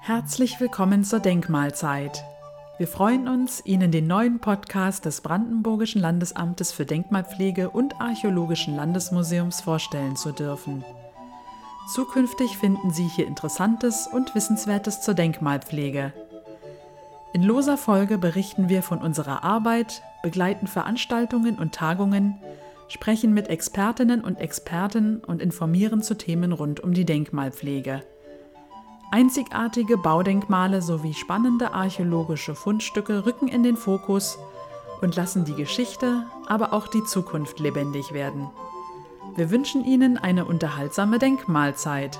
Herzlich willkommen zur Denkmalzeit. Wir freuen uns, Ihnen den neuen Podcast des Brandenburgischen Landesamtes für Denkmalpflege und Archäologischen Landesmuseums vorstellen zu dürfen. Zukünftig finden Sie hier Interessantes und Wissenswertes zur Denkmalpflege. In loser Folge berichten wir von unserer Arbeit, begleiten Veranstaltungen und Tagungen, sprechen mit Expertinnen und Experten und informieren zu Themen rund um die Denkmalpflege. Einzigartige Baudenkmale sowie spannende archäologische Fundstücke rücken in den Fokus und lassen die Geschichte, aber auch die Zukunft lebendig werden. Wir wünschen Ihnen eine unterhaltsame Denkmalzeit.